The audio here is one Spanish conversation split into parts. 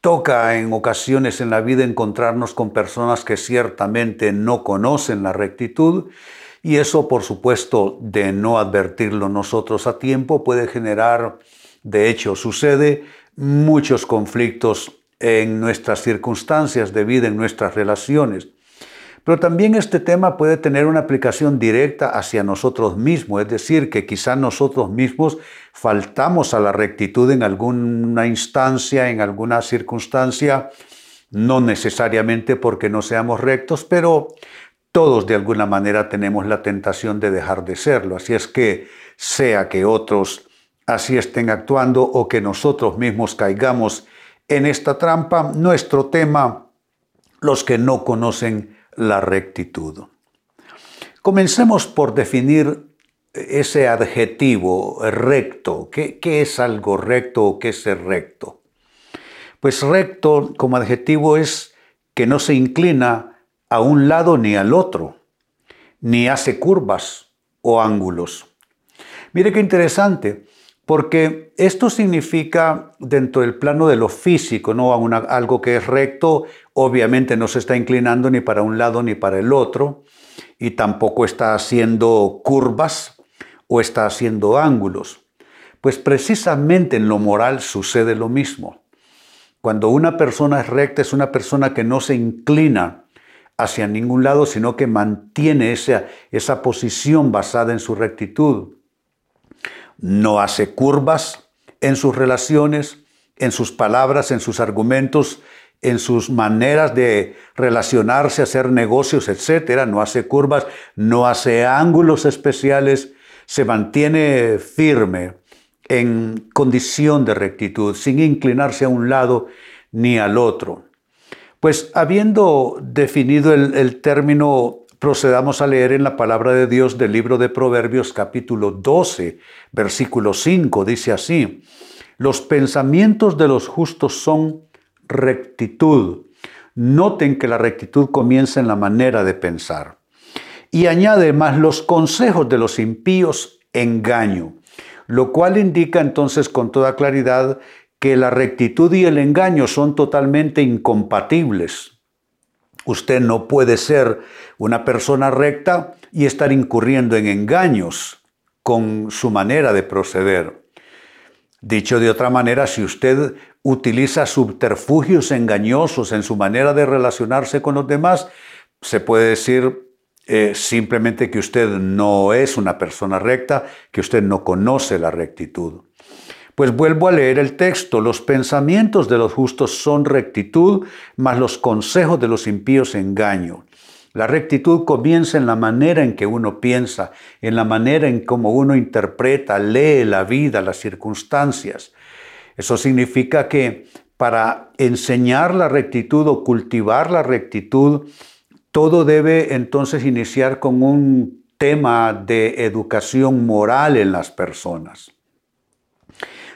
toca en ocasiones en la vida encontrarnos con personas que ciertamente no conocen la rectitud y eso por supuesto de no advertirlo nosotros a tiempo puede generar, de hecho sucede, muchos conflictos en nuestras circunstancias de vida, en nuestras relaciones. Pero también este tema puede tener una aplicación directa hacia nosotros mismos, es decir, que quizá nosotros mismos faltamos a la rectitud en alguna instancia, en alguna circunstancia, no necesariamente porque no seamos rectos, pero todos de alguna manera tenemos la tentación de dejar de serlo. Así es que sea que otros así estén actuando o que nosotros mismos caigamos en esta trampa, nuestro tema, los que no conocen la rectitud. Comencemos por definir ese adjetivo recto. ¿Qué, es algo recto o qué es recto? Pues recto como adjetivo es que no se inclina a un lado ni al otro, ni hace curvas o ángulos. Mire qué interesante, porque esto significa dentro del plano de lo físico, ¿no? algo que es recto, obviamente no se está inclinando ni para un lado ni para el otro, y tampoco está haciendo curvas o está haciendo ángulos. Pues precisamente en lo moral sucede lo mismo. Cuando una persona es recta es una persona que no se inclina hacia ningún lado, sino que mantiene esa, esa posición basada en su rectitud no hace curvas en sus relaciones, en sus palabras, en sus argumentos, en sus maneras de relacionarse, hacer negocios, etc. No hace curvas, no hace ángulos especiales, se mantiene firme en condición de rectitud, sin inclinarse a un lado ni al otro. Pues habiendo definido el, el término Procedamos a leer en la palabra de Dios del libro de Proverbios capítulo 12, versículo 5. Dice así, los pensamientos de los justos son rectitud. Noten que la rectitud comienza en la manera de pensar. Y añade más los consejos de los impíos engaño, lo cual indica entonces con toda claridad que la rectitud y el engaño son totalmente incompatibles. Usted no puede ser una persona recta y estar incurriendo en engaños con su manera de proceder. Dicho de otra manera, si usted utiliza subterfugios engañosos en su manera de relacionarse con los demás, se puede decir eh, simplemente que usted no es una persona recta, que usted no conoce la rectitud. Pues vuelvo a leer el texto, los pensamientos de los justos son rectitud, mas los consejos de los impíos engaño. La rectitud comienza en la manera en que uno piensa, en la manera en cómo uno interpreta, lee la vida, las circunstancias. Eso significa que para enseñar la rectitud o cultivar la rectitud, todo debe entonces iniciar con un tema de educación moral en las personas.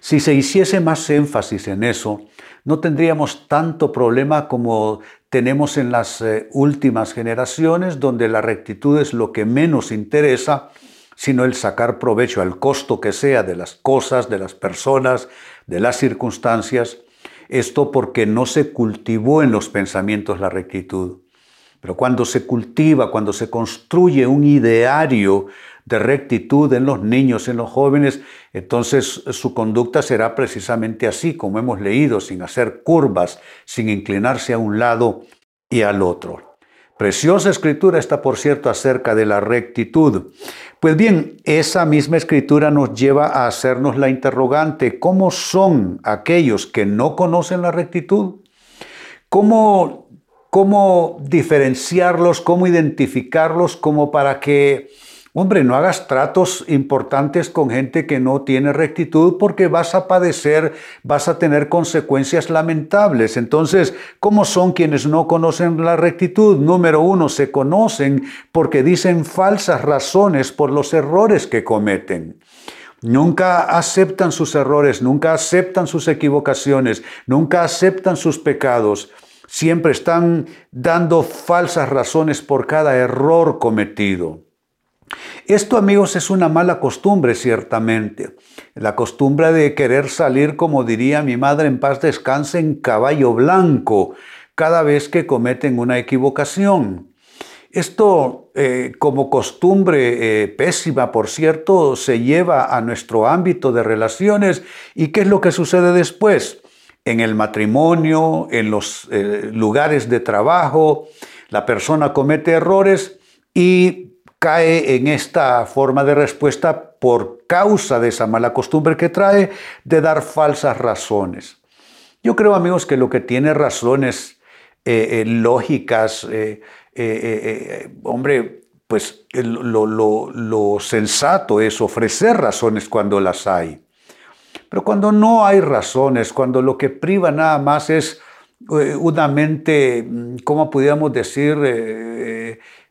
Si se hiciese más énfasis en eso, no tendríamos tanto problema como tenemos en las eh, últimas generaciones, donde la rectitud es lo que menos interesa, sino el sacar provecho al costo que sea de las cosas, de las personas, de las circunstancias. Esto porque no se cultivó en los pensamientos la rectitud. Pero cuando se cultiva, cuando se construye un ideario de rectitud en los niños, en los jóvenes, entonces su conducta será precisamente así, como hemos leído, sin hacer curvas, sin inclinarse a un lado y al otro. Preciosa escritura está, por cierto, acerca de la rectitud. Pues bien, esa misma escritura nos lleva a hacernos la interrogante, ¿cómo son aquellos que no conocen la rectitud? ¿Cómo cómo diferenciarlos, cómo identificarlos, como para que Hombre, no hagas tratos importantes con gente que no tiene rectitud porque vas a padecer, vas a tener consecuencias lamentables. Entonces, ¿cómo son quienes no conocen la rectitud? Número uno, se conocen porque dicen falsas razones por los errores que cometen. Nunca aceptan sus errores, nunca aceptan sus equivocaciones, nunca aceptan sus pecados. Siempre están dando falsas razones por cada error cometido. Esto, amigos, es una mala costumbre, ciertamente. La costumbre de querer salir, como diría mi madre en paz descanse, en caballo blanco cada vez que cometen una equivocación. Esto, eh, como costumbre eh, pésima, por cierto, se lleva a nuestro ámbito de relaciones. ¿Y qué es lo que sucede después? En el matrimonio, en los eh, lugares de trabajo, la persona comete errores y cae en esta forma de respuesta por causa de esa mala costumbre que trae de dar falsas razones. Yo creo, amigos, que lo que tiene razones eh, eh, lógicas, eh, hombre, pues lo, lo sensato es ofrecer razones cuando las hay. Pero cuando no hay razones, cuando lo que priva nada más es una mente, mm, ¿cómo podríamos decir?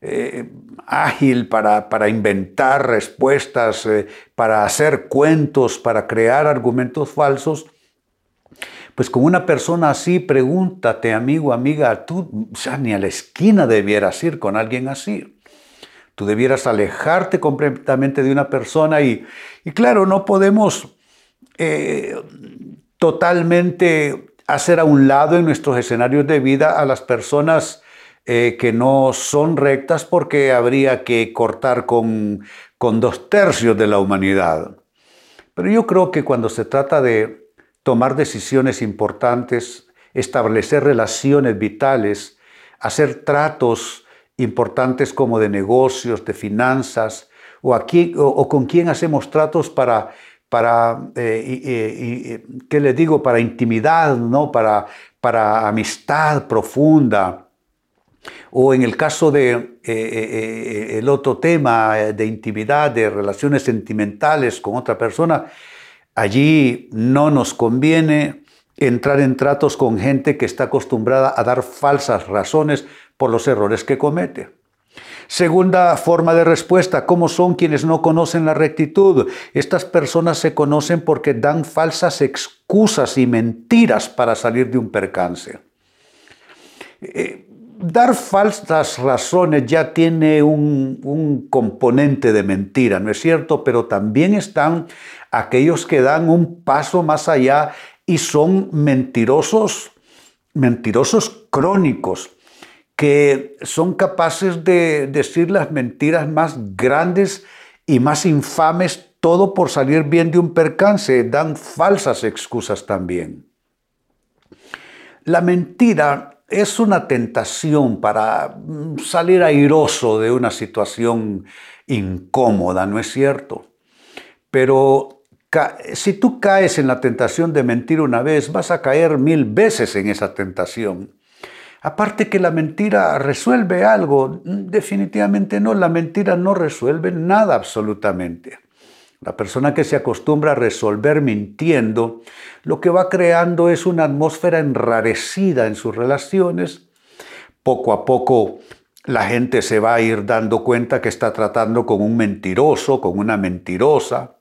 Eh, ágil para, para, inventar respuestas, eh, para hacer cuentos, para crear argumentos falsos, pues con una persona así, pregúntate, amigo, amiga, tú ni a la esquina debieras ir con alguien así. Tú debieras alejarte completamente de una persona y, y claro, no podemos eh, totalmente hacer a un lado en nuestros escenarios de vida a las personas eh, que no son rectas porque habría que cortar con, con dos tercios de la humanidad. Pero yo creo que cuando se trata de tomar decisiones importantes, establecer relaciones vitales, hacer tratos importantes como de negocios, de finanzas, o, aquí, o, con quién hacemos tratos para, para eh, ¿qué le digo? Para intimidad, ¿no? para, para amistad profunda. O en el caso de eh, eh, eh, el otro tema de intimidad, de relaciones sentimentales con otra persona, allí no nos conviene entrar en tratos con gente que está acostumbrada a dar falsas razones por los errores que comete. Segunda forma de respuesta, ¿cómo son quienes no conocen la rectitud? Estas personas se conocen porque dan falsas excusas y mentiras para salir de un percance dar falsas razones ya tiene un, componente de mentira, ¿no es cierto? Pero también están aquellos que dan un paso más allá y son mentirosos, mentirosos crónicos, que son capaces de decir las mentiras más grandes y más infames, todo por salir bien de un percance, dan falsas excusas también. La mentira es una tentación para mm, salir airoso de una situación incómoda, ¿no es cierto? Pero si tú caes en la tentación de mentir una vez, vas a caer mil veces en esa tentación. Aparte que la mentira resuelve algo, definitivamente no, la mentira no resuelve nada absolutamente. La persona que se acostumbra a resolver mintiendo, lo que va creando es una atmósfera enrarecida en sus relaciones. Poco a poco la gente se va a ir dando cuenta que está tratando con un mentiroso, con una mentirosa.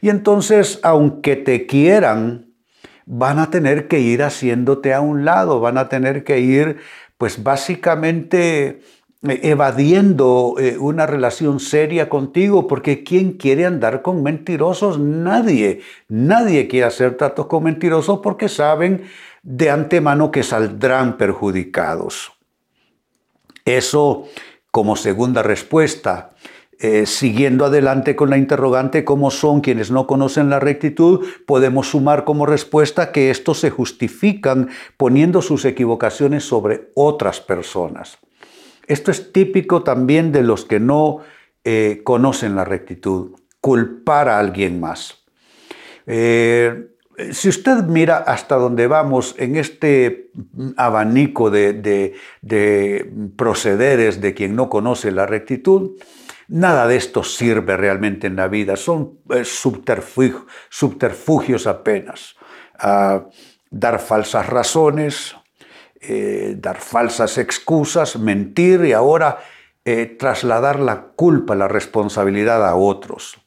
Y entonces, aunque te quieran, van a tener que ir haciéndote a un lado, van a tener que ir, pues básicamente eh, evadiendo eh, una relación seria contigo, porque ¿quién quiere andar con mentirosos? Nadie, nadie quiere hacer tratos con mentirosos porque saben de antemano que saldrán perjudicados. Eso como segunda respuesta. Eh, siguiendo adelante con la interrogante, ¿cómo son quienes no conocen la rectitud? Podemos sumar como respuesta que estos se justifican poniendo sus equivocaciones sobre otras personas. Esto es típico también de los que no eh, conocen la rectitud, culpar a alguien más. Eh, si usted mira hasta dónde vamos en este abanico de, procederes de quien no conoce la rectitud, Nada de esto sirve realmente en la vida, son eh, subterfugios apenas. Ah, dar falsas razones, eh, dar falsas excusas, mentir y ahora eh, trasladar la culpa, la responsabilidad a otros.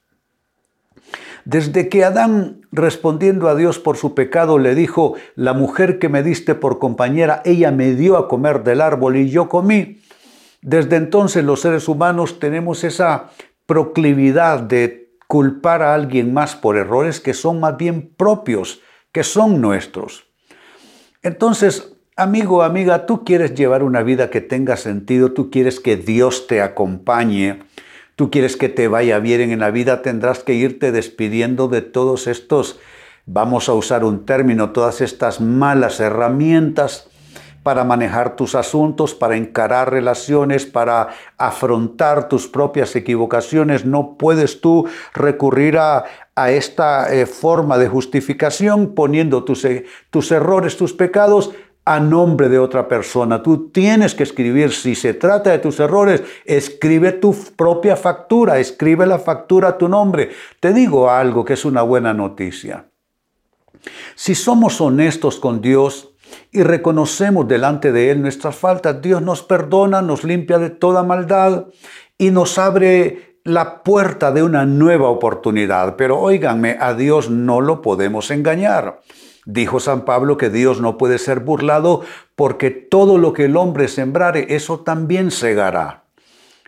Desde que Adán, respondiendo a Dios por su pecado, le dijo, la mujer que me diste por compañera, ella me dio a comer del árbol y yo comí, desde entonces los seres humanos tenemos esa proclividad de culpar a alguien más por errores que son más bien propios, que son nuestros. Entonces, amigo, amiga, tú quieres llevar una vida que tenga sentido, tú quieres que Dios te acompañe, tú quieres que te vaya bien en la vida, tendrás que irte despidiendo de todos estos, vamos a usar un término, todas estas malas herramientas para manejar tus asuntos, para encarar relaciones, para afrontar tus propias equivocaciones. No puedes tú recurrir a, esta eh, forma de justificación poniendo tus, eh, tus errores, tus pecados a nombre de otra persona. Tú tienes que escribir, si se trata de tus errores, escribe tu propia factura, escribe la factura a tu nombre. Te digo algo que es una buena noticia. Si somos honestos con Dios, y reconocemos delante de Él nuestras faltas, Dios nos perdona, nos limpia de toda maldad y nos abre la puerta de una nueva oportunidad. Pero óiganme, a Dios no lo podemos engañar. Dijo San Pablo que Dios no puede ser burlado porque todo lo que el hombre sembrare, eso también segará.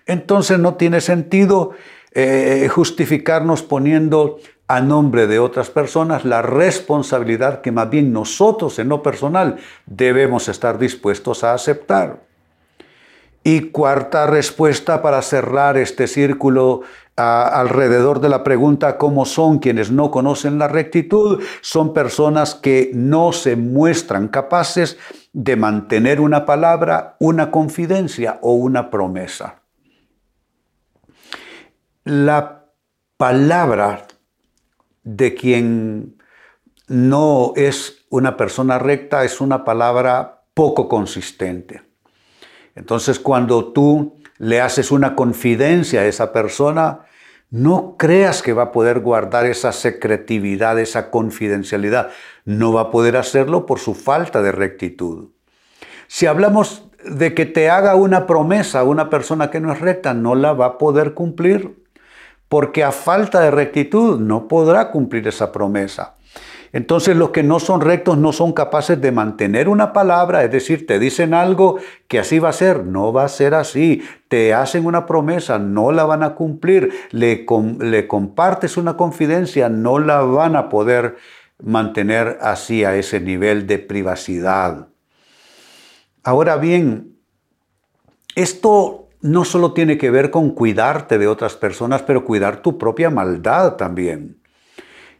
Entonces no tiene sentido eh, justificarnos poniendo a nombre de otras personas la responsabilidad que más bien nosotros en lo personal debemos estar dispuestos a aceptar. Y cuarta respuesta para cerrar este círculo alrededor de la pregunta cómo son quienes no conocen la rectitud, son personas que no se muestran capaces de mantener una palabra, una confidencia o una promesa. La palabra de quien no es una persona recta es una palabra poco consistente. Entonces cuando tú le haces una confidencia a esa persona, no creas que va a poder guardar esa secretividad, esa confidencialidad. No va a poder hacerlo por su falta de rectitud. Si hablamos de que te haga una promesa a una persona que no es recta, no la va a poder cumplir porque a falta de rectitud no podrá cumplir esa promesa. Entonces los que no son rectos no son capaces de mantener una palabra, es decir, te dicen algo que así va a ser, no va a ser así, te hacen una promesa, no la van a cumplir, le, compartes una confidencia, no la van a poder mantener así a ese nivel de privacidad. Ahora bien, esto no solo tiene que ver con cuidarte de otras personas, pero cuidar tu propia maldad también.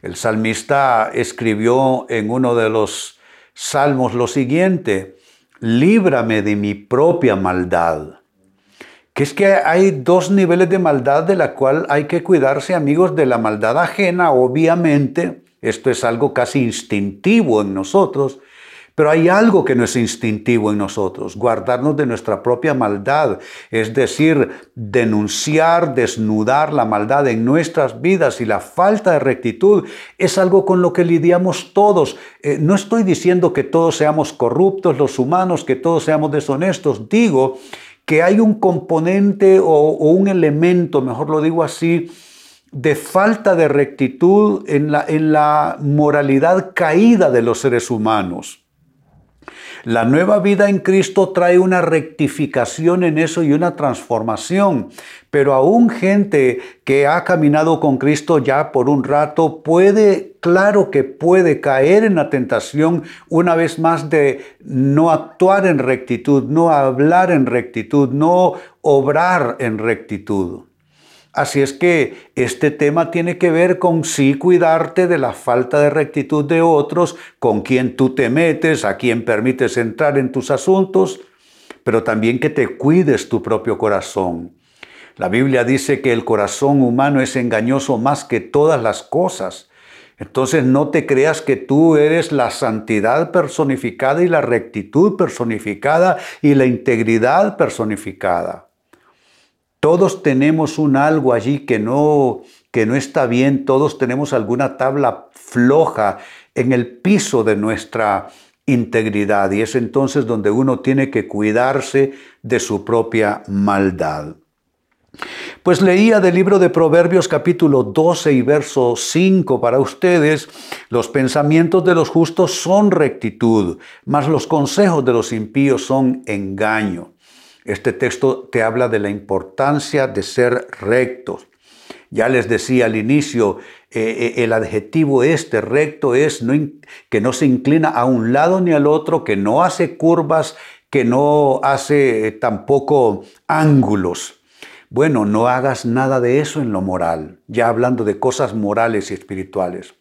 El salmista escribió en uno de los salmos lo siguiente, líbrame de mi propia maldad. Que es que hay dos niveles de maldad de la cual hay que cuidarse, amigos, de la maldad ajena, obviamente. Esto es algo casi instintivo en nosotros, pero hay algo que no es instintivo en nosotros, guardarnos de nuestra propia maldad, es decir, denunciar, desnudar la maldad en nuestras vidas y la falta de rectitud es algo con lo que lidiamos todos. Eh, no estoy diciendo que todos seamos corruptos, los humanos, que todos seamos deshonestos, digo que hay un componente o, un elemento, mejor lo digo así, de falta de rectitud en la moralidad caída de los seres humanos. La nueva vida en Cristo trae una rectificación en eso y una transformación. Pero aún gente que ha caminado con Cristo ya por un rato puede, claro que puede caer en la tentación una vez más de no actuar en rectitud, no hablar en rectitud, no obrar en rectitud. Así es que este tema tiene que ver con sí cuidarte de la falta de rectitud de otros, con quien tú te metes, a quien permites entrar en tus asuntos, pero también que te cuides tu propio corazón. La Biblia dice que el corazón humano es engañoso más que todas las cosas. Entonces no te creas que tú eres la santidad personificada y la rectitud personificada y la integridad personificada. Todos tenemos un algo allí que no, que no está bien, todos tenemos alguna tabla floja en el piso de nuestra integridad y es entonces donde uno tiene que cuidarse de su propia maldad. Pues leía del libro de Proverbios capítulo 12 y verso 5 para ustedes, los pensamientos de los justos son rectitud, mas los consejos de los impíos son engaño. Este texto te habla de la importancia de ser rectos. Ya les decía al inicio, eh, eh, el adjetivo este recto es que no se inclina a un lado ni al otro, que no hace curvas, que no hace tampoco ángulos. Bueno, no hagas nada de eso en lo moral, ya hablando de cosas morales y espirituales.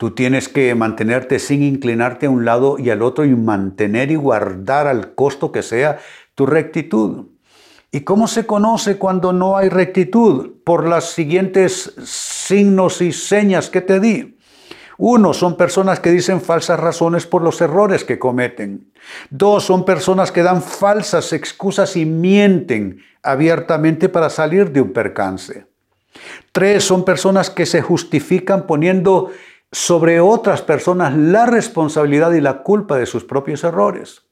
Tú tienes que mantenerte sin inclinarte a un lado y al otro y mantener y guardar al costo que sea tu rectitud. ¿Y cómo se conoce cuando no hay rectitud? Por las siguientes signos y señas que te di. Uno, son personas que dicen falsas razones por los errores que cometen. Dos, son personas que dan falsas excusas y mienten abiertamente para salir de un percance. Tres, son personas que se justifican poniendo sobre otras personas la responsabilidad y la culpa de sus propios errores.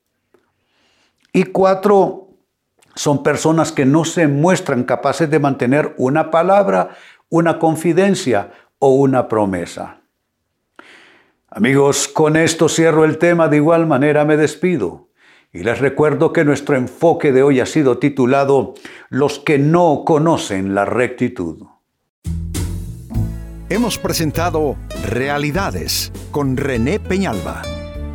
Y cuatro, son personas que no se muestran capaces de mantener una palabra, una confidencia o una promesa. Amigos, con esto cierro el tema, de igual manera me despido. Y les recuerdo que nuestro enfoque de hoy ha sido titulado Los que no conocen la rectitud. Hemos presentado Realidades con René Peñalba.